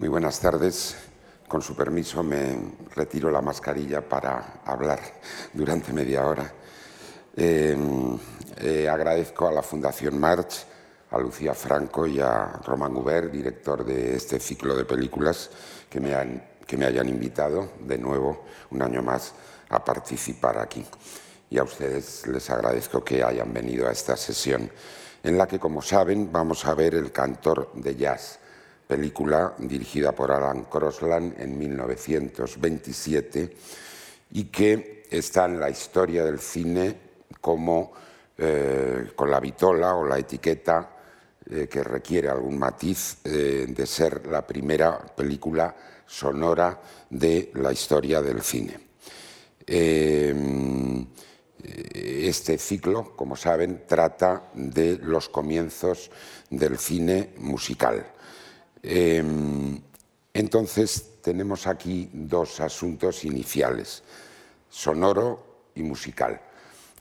Muy buenas tardes. Con su permiso me retiro la mascarilla para hablar durante media hora. Eh, eh, agradezco a la Fundación March, a Lucía Franco y a Román Hubert, director de este ciclo de películas, que me, que me hayan invitado de nuevo un año más a participar aquí. Y a ustedes les agradezco que hayan venido a esta sesión en la que, como saben, vamos a ver El cantor de jazz película dirigida por Alan Crosland en 1927 y que está en la historia del cine como eh, con la vitola o la etiqueta eh, que requiere algún matiz eh, de ser la primera película sonora de la historia del cine. Este ciclo, como saben, trata de los comienzos del cine musical Em, entonces, tenemos aquí dos asuntos iniciales, sonoro y musical.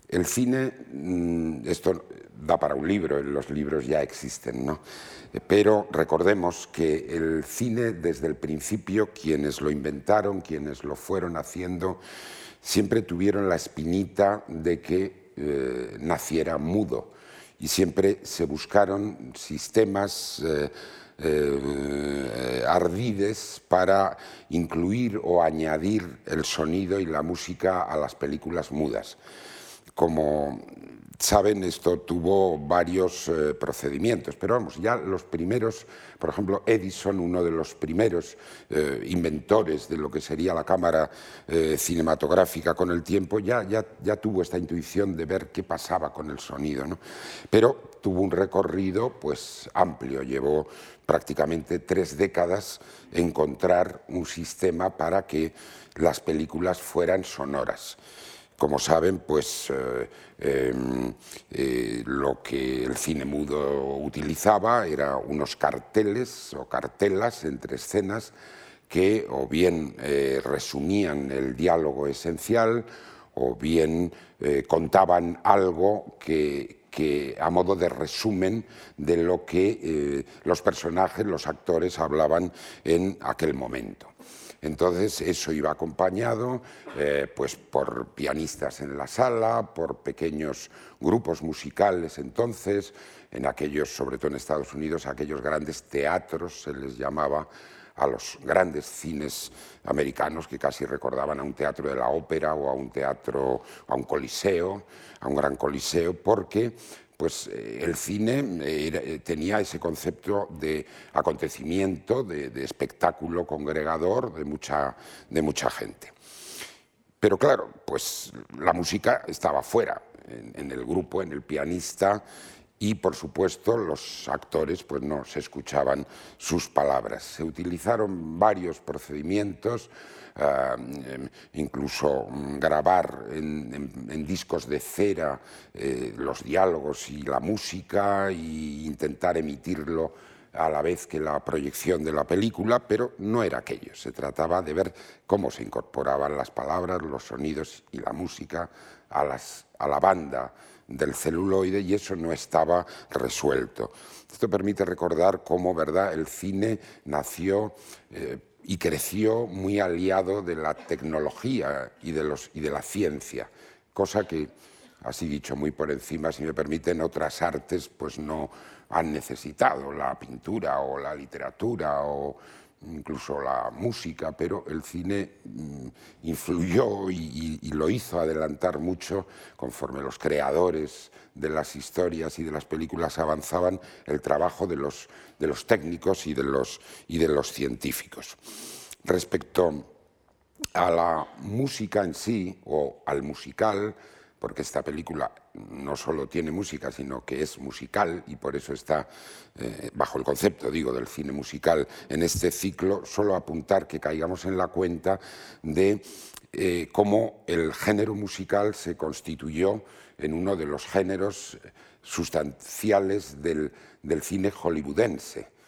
El cine, mm, esto da para un libro, los libros ya existen, ¿no? Pero recordemos que el cine, desde el principio, quienes lo inventaron, quienes lo fueron haciendo, siempre tuvieron la espinita de que eh, naciera mudo y siempre se buscaron sistemas. Eh, eh, ardides para incluir o añadir el sonido y la música a las películas mudas. Como saben, esto tuvo varios eh, procedimientos, pero vamos, ya los primeros, por ejemplo, Edison, uno de los primeros eh, inventores de lo que sería la cámara cinematográfica con el tiempo, ya, ya, ya, tuvo esta intuición de ver qué pasaba con el sonido. ¿no? Pero tuvo un recorrido pues, amplio, llevó prácticamente tres décadas encontrar un sistema para que las películas fueran sonoras. Como saben, pues eh, em, eh, lo que el cine mudo utilizaba era unos carteles o cartelas entre escenas que o bien eh, resumían el diálogo esencial o bien contaban algo que, que a modo de resumen de lo que los personajes, los actores hablaban en aquel momento. Entonces eso iba acompañado eh, pues por pianistas en la sala, por pequeños grupos musicales entonces, en aquellos, sobre todo en Estados Unidos, aquellos grandes teatros se les llamaba a los grandes cines americanos que casi recordaban a un teatro de la ópera o a un teatro, a un coliseo, a un gran coliseo, porque pues eh, el cine eh, tenía ese concepto de acontecimiento, de, espectáculo congregador de mucha, de mucha gente. Pero claro, pues la música estaba fuera, en el grupo, en el pianista, y por supuesto los actores pues no se escuchaban sus palabras. Se utilizaron varios procedimientos, eh, incluso mm, grabar en, discos de cera eh, los diálogos y la música e intentar emitirlo a la vez que la proyección de la película, pero no era aquello. Se trataba de ver cómo se incorporaban las palabras, los sonidos y la música a, las, a la banda del celuloide y eso no estaba resuelto. Esto permite recordar cómo ¿verdad? el cine nació eh, y creció muy aliado de la tecnología y de, los, y de la ciencia, cosa que, así dicho muy por encima, si me permiten, otras artes pues no han necesitado, la pintura o la literatura o incluso la música, pero el cine mm, influyó y, lo hizo adelantar mucho conforme los creadores de las historias y de las películas avanzaban el trabajo de los, de los técnicos y de los, y de los científicos. Respecto a la música en sí o al musical, porque esta película no solo tiene música, sino que es musical y por eso está eh, bajo el concepto, digo, del cine musical en este ciclo, solo apuntar que caigamos en la cuenta de eh, cómo el género musical se constituyó en uno de los géneros sustanciales del, del cine hollywoodense.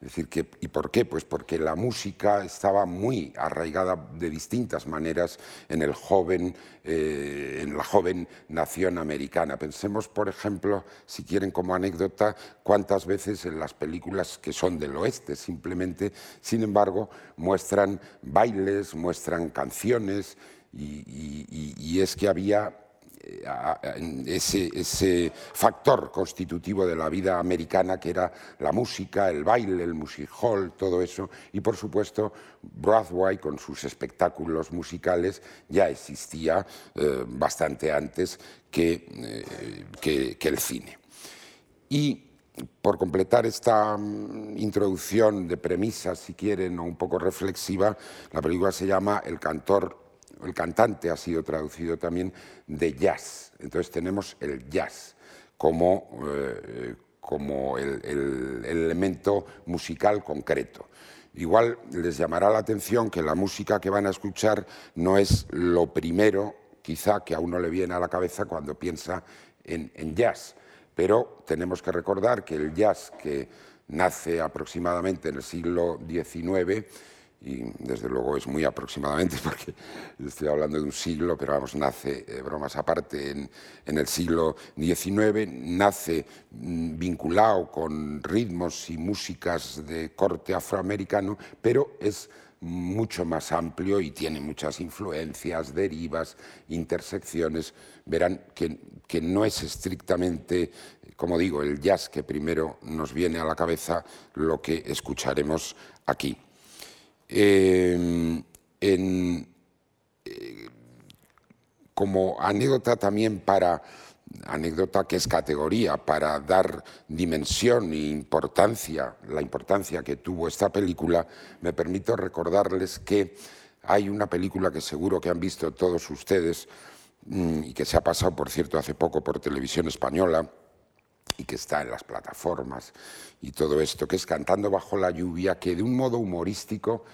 Es decir, que, ¿y por qué? Pues porque la música estaba muy arraigada de distintas maneras en el joven, eh, en la joven nación americana. Pensemos, por ejemplo, si quieren como anécdota, cuántas veces en las películas que son del oeste simplemente, sin embargo, muestran bailes, muestran canciones, y es que había ese, factor constitutivo de la vida americana que era la música, el baile, el music hall, todo eso, y por supuesto Broadway con sus espectáculos musicales ya existía eh, bastante antes eh, que, que el cine. Y por completar esta mm, introducción de premisas, si quieren, o un poco reflexiva, la película se llama El cantor el cantante ha sido traducido también de jazz. Entonces tenemos el jazz como, eh, como el, elemento musical concreto. Igual les llamará la atención que la música que van a escuchar no es lo primero, quizá, que a uno le viene a la cabeza cuando piensa en, en jazz. Pero tenemos que recordar que el jazz que nace aproximadamente en el siglo XIX y desde luego es muy aproximadamente porque estoy hablando de un siglo, pero vamos, nace, eh, bromas aparte, en, en, el siglo XIX, nace mm, vinculado con ritmos y músicas de corte afroamericano, pero es mucho más amplio y tiene muchas influencias, derivas, intersecciones. Verán que, que no es estrictamente, como digo, el jazz que primero nos viene a la cabeza lo que escucharemos aquí. Em, eh, como anécdota también para, anécdota que es categoría, para dar dimensión e importancia, la importancia que tuvo esta película, me permito recordarles que hay una película que seguro que han visto todos ustedes mm, y que se ha pasado, por cierto, hace poco por televisión española, y que está en las plataformas y todo esto, que es Cantando bajo la lluvia, que de un modo humorístico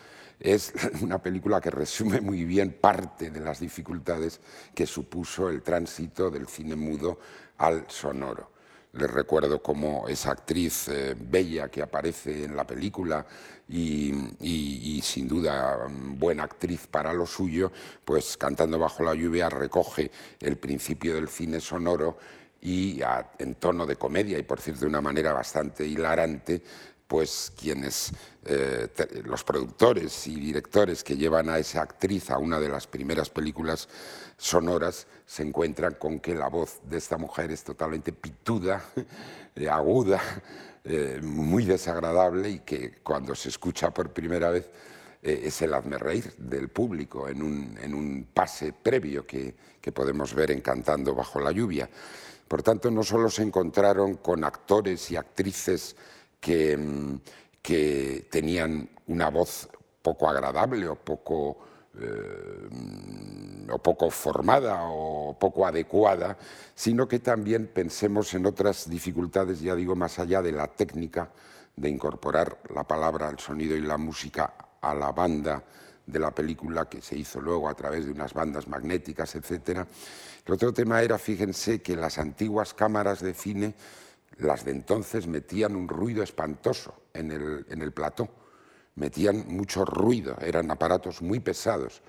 es una película que resume muy bien parte de las dificultades que supuso el tránsito del cine mudo al sonoro. Les recuerdo como esa actriz eh, bella que aparece en la película y, sin duda buena actriz para lo suyo, pues Cantando bajo la lluvia recoge el principio del cine sonoro y en tono de comedia y por cierto de una manera bastante hilarante, pues quienes, eh, los productores y directores que llevan a esa actriz a una de las primeras películas sonoras se encuentran con que la voz de esta mujer es totalmente pituda, eh, aguda, eh, muy desagradable y que cuando se escucha por primera vez es el hazme reír del público en un, pase previo que, que podemos ver en Cantando bajo la lluvia. Por tanto, no solo se encontraron con actores y actrices que, mm, tenían una voz poco agradable o poco, eh, o poco formada o poco adecuada, sino que también pensemos en otras dificultades, ya digo, más allá de la técnica de incorporar la palabra, el sonido y la música a la banda de la película que se hizo luego a través de unas bandas magnéticas, etc. El otro tema era, fíjense, que las antiguas cámaras de cine, las de entonces, metían un ruido espantoso en el, en el plató, metían mucho ruido, eran aparatos muy pesados.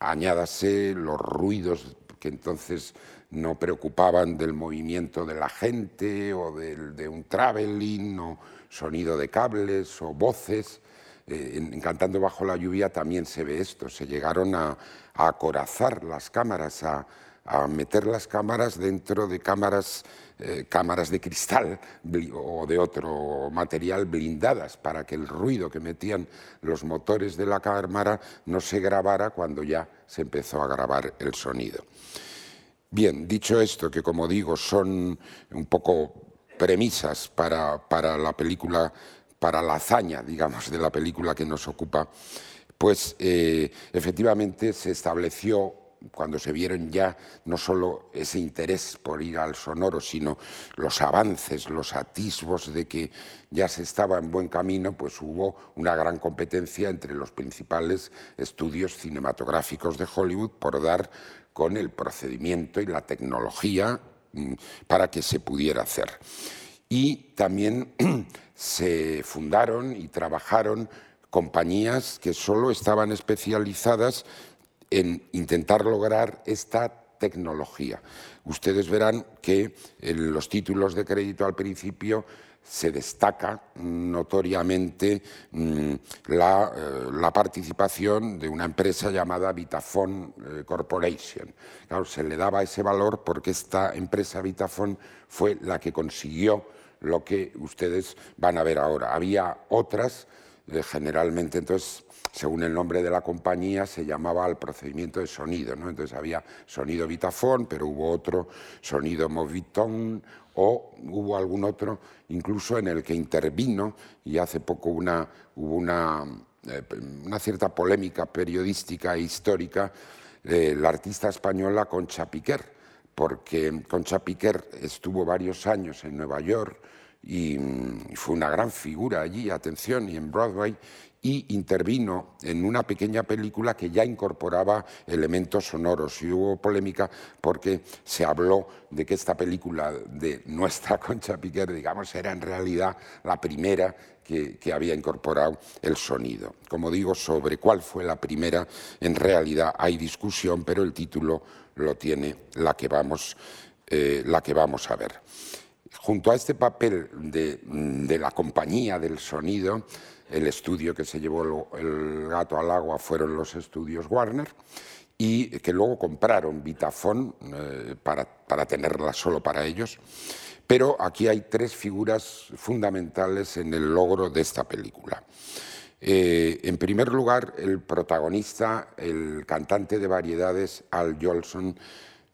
Añádase los ruidos que entonces no preocupaban del movimiento de la gente o de un traveling o sonido de cables o voces en Cantando bajo la lluvia también se ve esto, se llegaron a, acorazar las cámaras, a, meter las cámaras dentro de cámaras, eh, cámaras de cristal o de otro material blindadas para que el ruido que metían los motores de la cámara no se grabara cuando ya se empezó a grabar el sonido. Bien, dicho esto, que como digo son un poco premisas para, para la película para la hazaña, digamos, de la película que nos ocupa, pues eh, efectivamente se estableció cuando se vieron ya no solo ese interés por ir al sonoro, sino los avances, los atisbos de que ya se estaba en buen camino, pues hubo una gran competencia entre los principales estudios cinematográficos de Hollywood por dar con el procedimiento y la tecnología mm, para que se pudiera hacer. Y también se fundaron y trabajaron compañías que solo estaban especializadas en intentar lograr esta tecnología. Ustedes verán que los títulos de crédito al principio se destaca notoriamente mm, la, eh, la, participación de una empresa llamada Vitafone eh, Corporation. Se le daba ese valor porque esta empresa Vitafone fue la que consiguió lo que ustedes van a ver ahora. Había otras, eh, generalmente entonces según el nombre de la compañía, se llamaba el procedimiento de sonido. ¿no? Entonces había sonido Vitafone, pero hubo otro sonido Moviton o hubo algún otro incluso en el que intervino, y hace poco hubo una, eh, una cierta polémica periodística e histórica, eh, la artista española Concha Piquer, porque Concha Piquer estuvo varios años en Nueva York, y mm, fue una gran figura allí, atención, y en Broadway, y intervino en una pequeña película que ya incorporaba elementos sonoros. Y hubo polémica porque se habló de que esta película de nuestra Concha Piquer, digamos, era en realidad la primera que, había incorporado el sonido. Como digo, sobre cuál fue la primera, en realidad hay discusión, pero el título lo tiene la que vamos, eh, la que vamos a ver. Junto a este papel de la compañía del sonido, el estudio que se llevó el gato al agua fueron los estudios Warner y que luego compraron Vitafone eh, para, para tenerla solo para ellos. Pero aquí hay tres figuras fundamentales en el logro de esta película. Eh, en primer lugar, el protagonista, el cantante de variedades Al Jolson,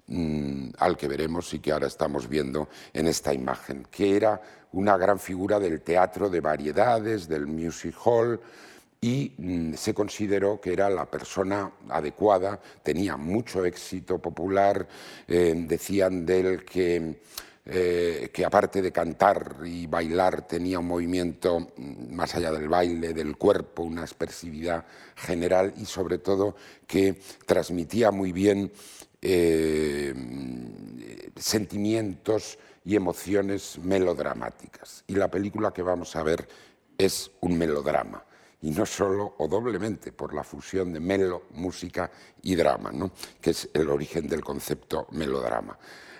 mm, al que veremos y que ahora estamos viendo en esta imagen, que era una gran figura del teatro de variedades, del music hall, y mm, se consideró que era la persona adecuada, tenía mucho éxito popular, eh, decían de él que, eh, que aparte de cantar y bailar tenía un movimiento mm, más allá del baile, del cuerpo, una expresividad general y sobre todo que transmitía muy bien eh, mm, sentimientos, y emociones melodramáticas. Y la película que vamos a ver es un melodrama. Y no solo o doblemente por la fusión de melo, música y drama, ¿no? que es el origen del concepto melodrama.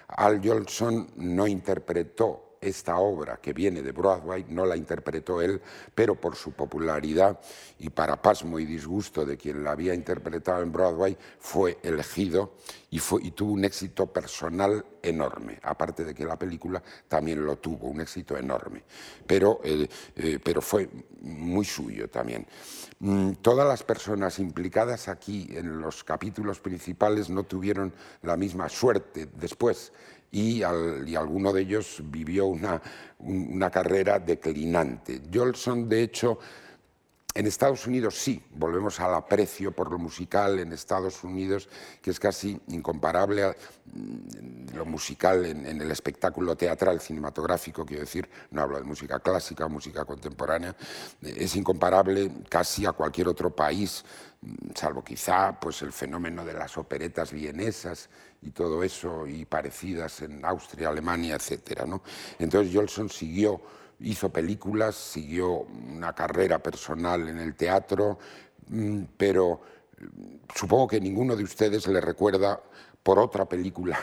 Al Jolson no interpretó esta obra que viene de Broadway no la interpretó él, pero por su popularidad y para pasmo y disgusto de quien la había interpretado en Broadway, fue elegido y, tuvo un éxito personal enorme, aparte de que la película también lo tuvo, un éxito enorme, pero, eh, eh, pero fue muy suyo también. Mm, todas las personas implicadas aquí en los capítulos principales no tuvieron la misma suerte después y, alguno de ellos vivió una, una carrera declinante. Jolson, de hecho, en Estados Unidos sí, volvemos al aprecio por lo musical en Estados Unidos, que es casi incomparable a mm, lo musical en, el espectáculo teatral cinematográfico, quiero decir, no hablo de música clásica, música contemporánea, es incomparable casi a cualquier otro país, mm, salvo quizá pues, el fenómeno de las operetas vienesas y todo eso, y parecidas en Austria, Alemania, etc. Entonces Jolson siguió, hizo películas, siguió una carrera personal en el teatro, mm, pero mm, supongo que ninguno de ustedes le recuerda por otra película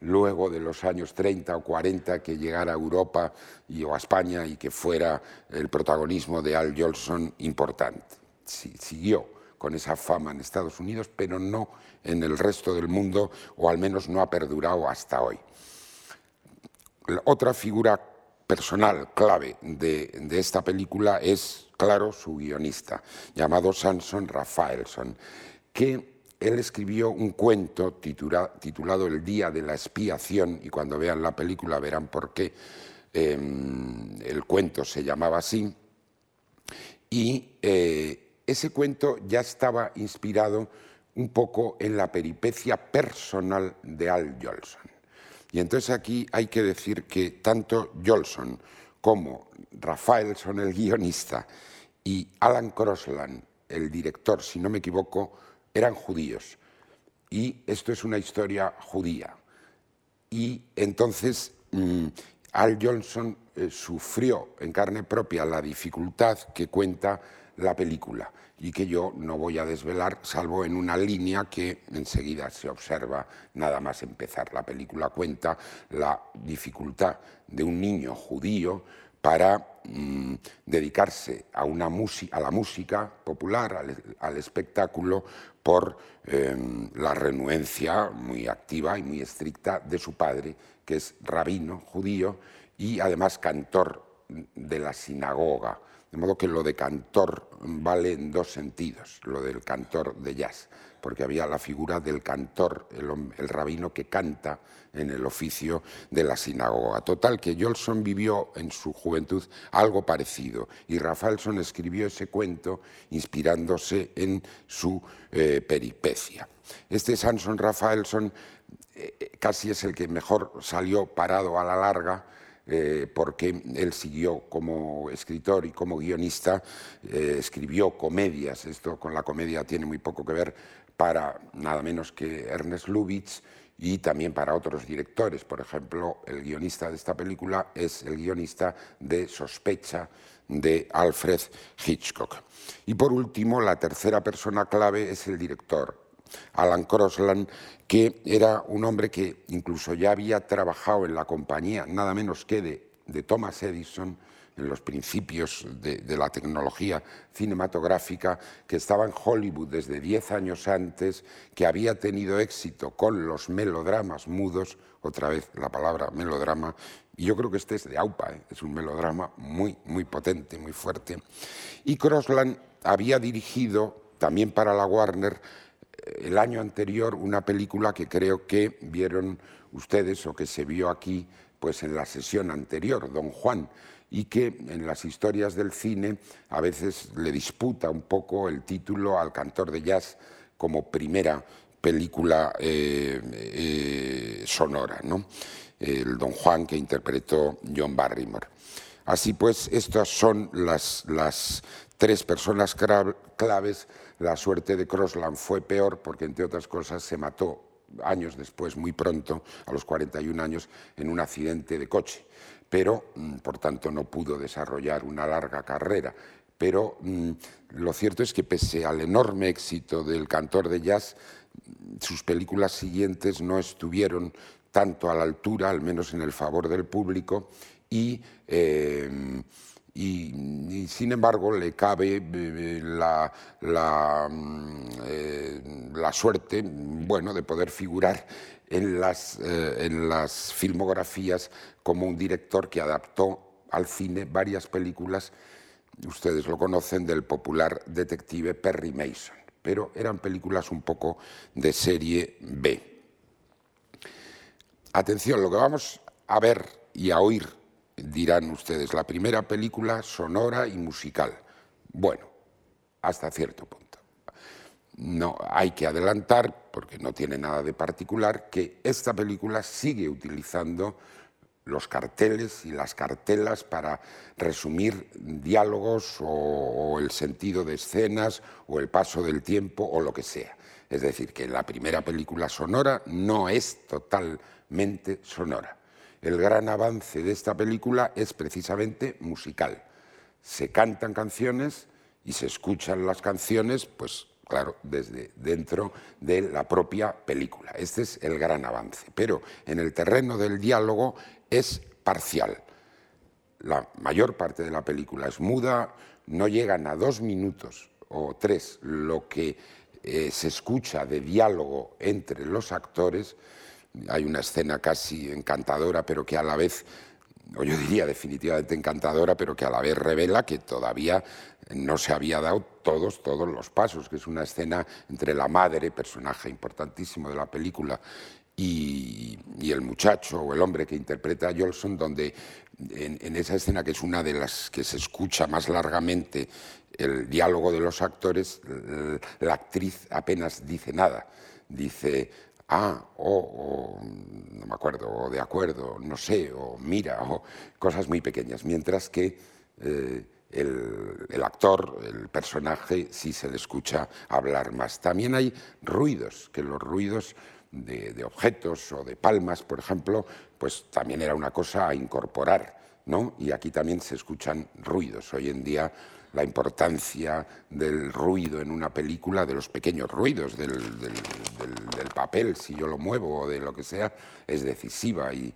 luego de los años 30 o 40 que llegara a Europa y, o a España y que fuera el protagonismo de Al Jolson importante. siguió con esa fama en Estados Unidos, pero no en el resto del mundo, o al menos no ha perdurado hasta hoy. otra figura personal clave de, esta película es, claro, su guionista, llamado Samson Rafaelson, que él escribió un cuento titulado El Día de la Expiación, y cuando vean la película verán por qué em, el cuento se llamaba así, y eh, ese cuento ya estaba inspirado un poco en la peripecia personal de Al Jolson. Y entonces aquí hay que decir que tanto Jolson como Rafaelson, el guionista, y Alan Crosland, el director, si no me equivoco, eran judíos. Y esto es una historia judía. Y entonces mm, Al Johnson eh, sufrió en carne propia la dificultad que cuenta la película y que yo no voy a desvelar, salvo en una línea que enseguida se observa nada más empezar. La película cuenta la dificultad de un niño judío para mm, dedicarse a, una a, la música popular, al, espectáculo, por em, la renuencia muy activa y muy estricta de su padre, que es rabino judío y además cantor de la sinagoga de modo que lo de cantor vale en dos sentidos, lo del cantor de jazz, porque había la figura del cantor, el, rabino que canta en el oficio de la sinagoga. Total, que Jolson vivió en su juventud algo parecido y Rafaelson escribió ese cuento inspirándose en su eh, peripecia. Este Samson Rafaelson eh, casi es el que mejor salió parado a la larga eh, porque él siguió como escritor y como guionista, eh, escribió comedias, esto con la comedia tiene muy poco que ver, para nada menos que Ernest Lubitsch y también para otros directores. Por ejemplo, el guionista de esta película es el guionista de Sospecha de Alfred Hitchcock. Y por último, la tercera persona clave es el director, Alan Crosland, que era un hombre que incluso ya había trabajado en la compañía, nada menos que de, Thomas Edison, en los principios de, la tecnología cinematográfica, que estaba en Hollywood desde diez años antes, que había tenido éxito con los melodramas mudos, otra vez la palabra melodrama, y yo creo que este es de AUPA, ¿eh? es un melodrama muy, muy potente, muy fuerte. Y Crosland había dirigido, también para la Warner, el año anterior una película que creo que vieron ustedes o que se vio aquí pues en la sesión anterior, Don Juan, y que en las historias del cine a veces le disputa un poco el título al cantor de jazz como primera película eh, eh, sonora, ¿no? el Don Juan que interpretó John Barrymore. Así pues, estas son las, tres personas claves la suerte de Crossland fue peor porque, entre otras cosas, se mató años después, muy pronto, a los 41 años, en un accidente de coche. Pero, mm, por tanto, no pudo desarrollar una larga carrera. Pero mm, lo cierto es que, pese al enorme éxito del cantor de jazz, sus películas siguientes no estuvieron tanto a la altura, al menos en el favor del público, y eh, y, sin embargo le cabe eh, la, mm, eh, la, suerte bueno, de poder figurar en las, eh, en las filmografías como un director que adaptó al cine varias películas, ustedes lo conocen, del popular detective Perry Mason, pero eran películas un poco de serie B. Atención, lo que vamos a ver y a oír dirán ustedes, la primera película sonora y musical. Bueno, hasta cierto punto. No hay que adelantar, porque no tiene nada de particular, que esta película sigue utilizando los carteles y las cartelas para resumir diálogos o, el sentido de escenas o el paso del tiempo o lo que sea. Es decir, que la primera película sonora no es totalmente sonora el gran avance de esta película es precisamente musical. Se cantan canciones y se escuchan las canciones, pues claro, desde dentro de la propia película. Este es el gran avance. Pero en el terreno del diálogo es parcial. La mayor parte de la película es muda, no llegan a dos minutos o tres lo que eh, se escucha de diálogo entre los actores hay una escena casi encantadora, pero que a la vez, o yo diría definitivamente encantadora, pero que a la vez revela que todavía no se había dado todos, todos los pasos, que es una escena entre la madre, personaje importantísimo de la película, y, el muchacho o el hombre que interpreta a Jolson, donde en, esa escena, que es una de las que se escucha más largamente el diálogo de los actores, la actriz apenas dice nada. Dice, ah, o, no me acuerdo, o de acuerdo, no sé, o mira, o cosas muy pequeñas, mientras que eh, el, actor, el personaje, sí se le escucha hablar más. También hay ruidos, que los ruidos de, objetos o de palmas, por ejemplo, pues también era una cosa a incorporar, ¿no? Y aquí también se escuchan ruidos. Hoy en día la importancia del ruido en una película, de los pequeños ruidos del, papel, si yo lo muevo o de lo que sea, es decisiva y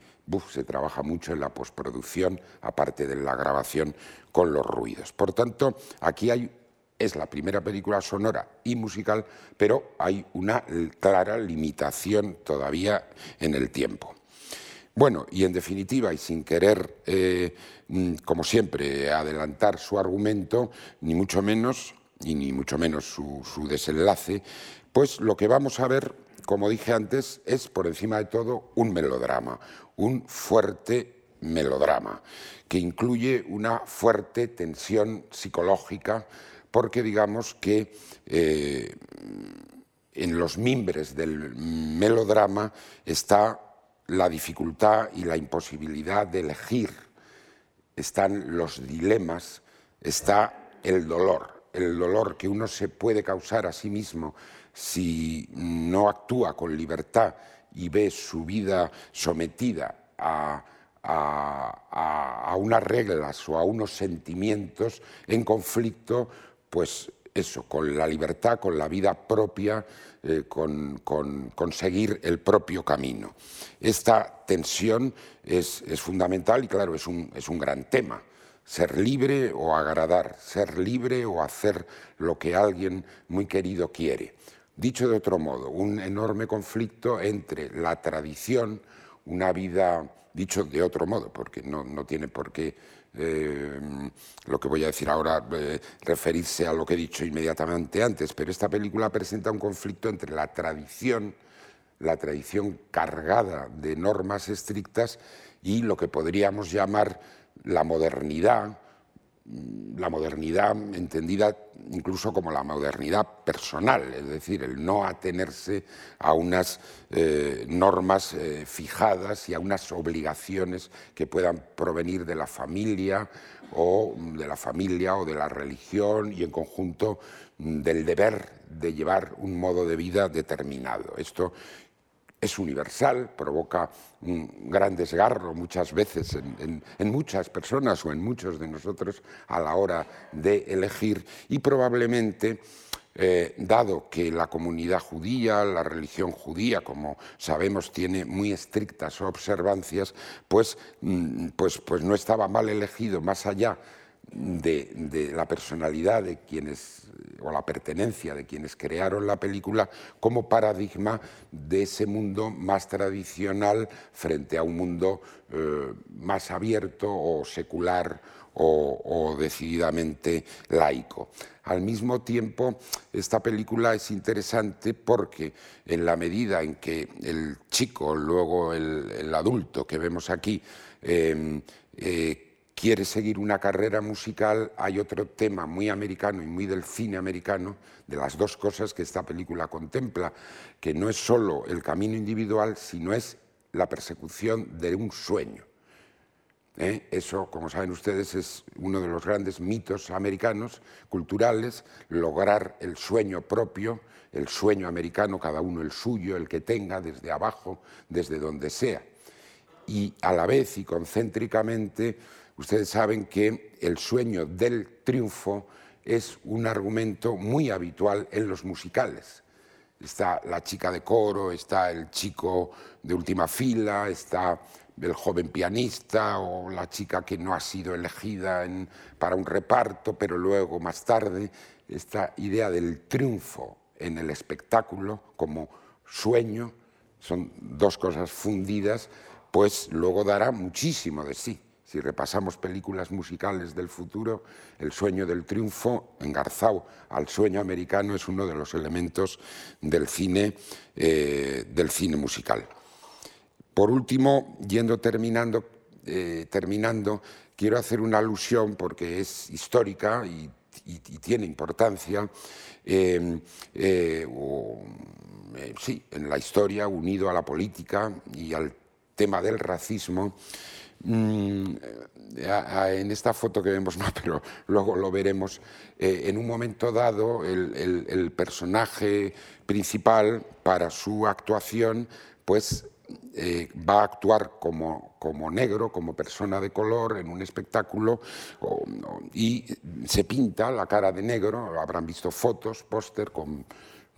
se trabaja mucho en la postproducción, aparte de la grabación, con los ruidos. Por tanto, aquí hay es la primera película sonora y musical, pero hay una clara limitación todavía en el tiempo. Bueno, y en definitiva, y sin querer, eh, mm, como siempre, adelantar su argumento, ni mucho menos, y ni mucho menos su, desenlace, pues lo que vamos a ver, como dije antes, es por encima de todo un melodrama, un fuerte melodrama, que incluye una fuerte tensión psicológica, porque digamos que eh, en los mimbres del melodrama está la dificultad y la imposibilidad de elegir, están los dilemas, está el dolor, el dolor que uno se puede causar a sí mismo si no actúa con libertad y ve su vida sometida a unas reglas o a unos sentimientos en conflicto pues eso, con la libertad, con la vida propia, eh, con, conseguir el propio camino. Esta tensión es, fundamental y claro, es un, es un gran tema. Ser libre o agradar, ser libre o hacer lo que alguien muy querido quiere. Dicho de otro modo, un enorme conflicto entre la tradición, una vida, dicho de otro modo, porque no, no tiene por qué eh, lo que voy a decir ahora eh, referirse a lo que he dicho inmediatamente antes, pero esta película presenta un conflicto entre la tradición, la tradición cargada de normas estrictas y lo que podríamos llamar la modernidad, la modernidad entendida incluso como la modernidad personal, es decir, el no atenerse a unas eh, normas eh, fijadas y a unas obligaciones que puedan provenir de la familia o de la familia o de la religión y en conjunto mm, del deber de llevar un modo de vida determinado. Esto es universal, provoca un gran desgarro muchas veces en, muchas personas o en muchos de nosotros a la hora de elegir. Y probablemente, eh, dado que la comunidad judía, la religión judía, como sabemos, tiene muy estrictas observancias, pues, mm, pues, pues no estaba mal elegido más allá de, la personalidad de quienes, o la pertenencia de quienes crearon la película como paradigma de ese mundo más tradicional frente a un mundo eh, más abierto o secular o, decididamente laico. Al mismo tiempo, esta película es interesante porque en la medida en que el chico, luego el, adulto que vemos aquí, eh, eh, quiere seguir una carrera musical, hay otro tema muy americano y muy del cine americano, de las dos cosas que esta película contempla, que no es solo el camino individual, sino es la persecución de un sueño. ¿Eh? Eso, como saben ustedes, es uno de los grandes mitos americanos, culturales, lograr el sueño propio, el sueño americano, cada uno el suyo, el que tenga, desde abajo, desde donde sea. Y a la vez y concéntricamente, Ustedes saben que el sueño del triunfo es un argumento muy habitual en los musicales. Está la chica de coro, está el chico de última fila, está el joven pianista o la chica que no ha sido elegida para un reparto, pero luego más tarde, esta idea del triunfo en el espectáculo como sueño, son dos cosas fundidas, pues luego dará muchísimo de sí. Si repasamos películas musicales del futuro, el sueño del triunfo, engarzado al sueño americano, es uno de los elementos del cine, eh, del cine musical. Por último, yendo terminando, eh, terminando, quiero hacer una alusión porque es histórica y, tiene importancia. Eh, sí, en la historia, unido a la política y al tema del racismo, Mm, en esta foto que vemos, no, pero luego lo veremos, eh, en un momento dado el, personaje principal para su actuación pues eh, va a actuar como, negro, como persona de color en un espectáculo y se pinta la cara de negro, habrán visto fotos, póster con,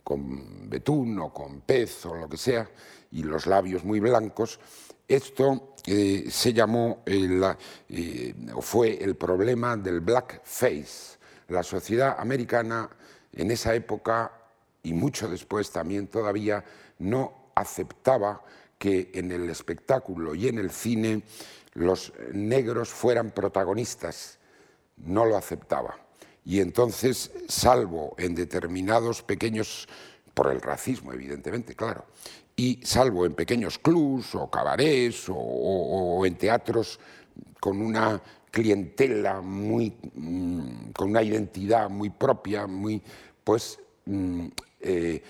con betún o con pez o lo que sea, y los labios muy blancos. Esto eh, se llamó, eh, o fue el problema del blackface. La sociedad americana en esa época y mucho después también todavía no aceptaba que en el espectáculo y en el cine los negros fueran protagonistas. No lo aceptaba. Y entonces, salvo en determinados pequeños, por el racismo evidentemente, claro, y salvo en pequeños clubs o cabarets o, en teatros con una clientela muy mm, con una identidad muy propia, muy pues mm, eh,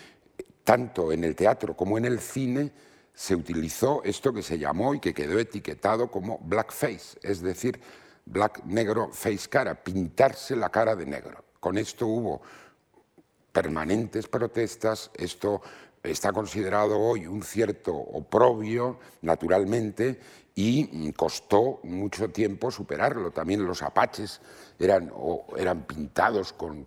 tanto en el teatro como en el cine se utilizó esto que se llamó y que quedó etiquetado como blackface, es decir, black negro face cara, pintarse la cara de negro. Con esto hubo permanentes protestas, esto está considerado hoy un cierto oprobio, naturalmente, y costó mucho tiempo superarlo. También los apaches eran, eran pintados con,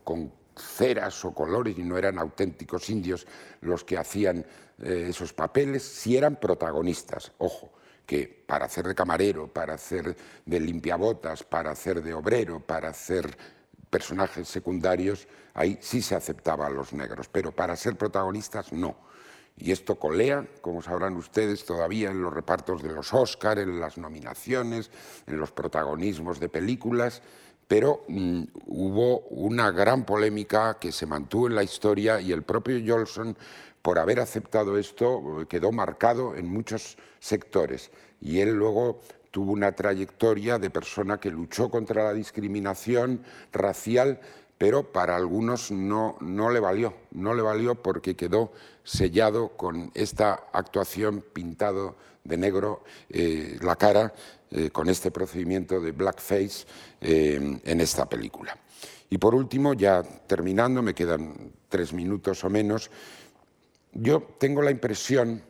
ceras o colores y no eran auténticos indios los que hacían eh, esos papeles, si eran protagonistas. Ojo, que para hacer de camarero, para hacer de limpiabotas, para hacer de obrero, para hacer personajes secundarios, ahí sí se aceptaba a los negros, pero para ser protagonistas no. Y esto colea, como sabrán ustedes, todavía en los repartos de los Oscar, en las nominaciones, en los protagonismos de películas, pero mm, hubo una gran polémica que se mantuvo en la historia y el propio Jolson, por haber aceptado esto, quedó marcado en muchos sectores. Y él luego tuvo una trayectoria de persona que luchó contra la discriminación racial, pero para algunos no, no le valió, no le valió porque quedó sellado con esta actuación pintado de negro eh, la cara eh, con este procedimiento de blackface eh, en esta película. Y por último, ya terminando, me quedan tres minutos o menos, yo tengo la impresión,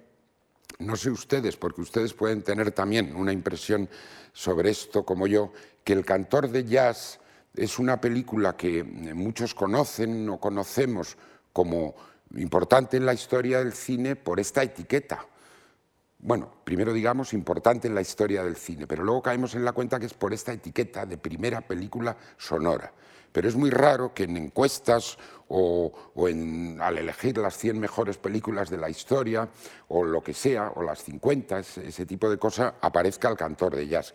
no sé ustedes, porque ustedes pueden tener también una impresión sobre esto como yo, que El cantor de jazz es una película que muchos conocen o conocemos como importante en la historia del cine por esta etiqueta. Bueno, primero digamos importante en la historia del cine, pero luego caemos en la cuenta que es por esta etiqueta de primera película sonora. Pero es muy raro que en encuestas o, en, al elegir las 100 mejores películas de la historia o lo que sea, o las 50, ese, tipo de cosas, aparezca el cantor de jazz.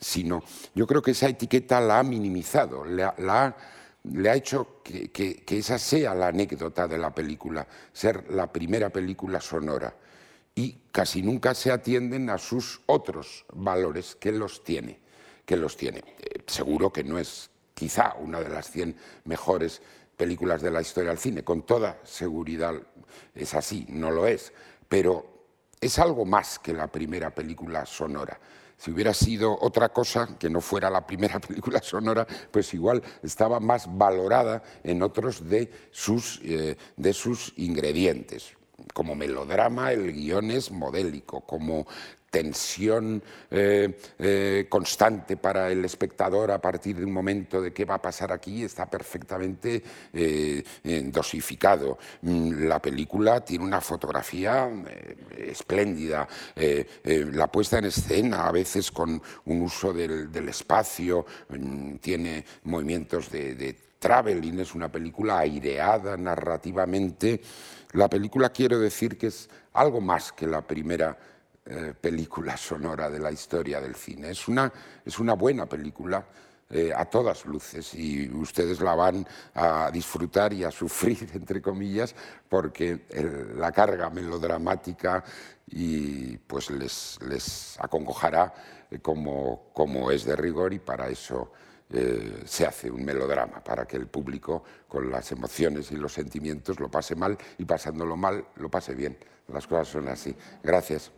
Sino, yo creo que esa etiqueta la ha minimizado, la ha le ha hecho que, esa sea la anécdota de la película, ser la primera película sonora. Y casi nunca se atienden a sus otros valores que los tiene. Que los tiene. Eh, seguro que no es quizá una de las 100 mejores películas de la historia del cine, con toda seguridad es así, no lo es, pero es algo más que la primera película sonora. Si hubiera sido otra cosa, que no fuera la primera película sonora, pues igual estaba más valorada en otros de sus, eh, de sus ingredientes. Como melodrama, el guion es modélico, como tensión eh, eh, constante para el espectador a partir de un momento de qué va a pasar aquí está perfectamente eh, dosificado. Mm, la película tiene una fotografía espléndida, la puesta en escena a veces con un uso del, espacio, mm, tiene movimientos de, de traveling, es una película aireada narrativamente. La película quiero decir que es algo más que la primera eh, película sonora de la historia del cine. Es una, es una buena película eh, a todas luces y ustedes la van a disfrutar y a sufrir, entre comillas, porque la carga melodramática y pues les, les acongojará eh, como, como es de rigor y para eso se hace un melodrama, para que el público con las emociones y los sentimientos lo pase mal y pasándolo mal lo pase bien. Las cosas son así. Gracias.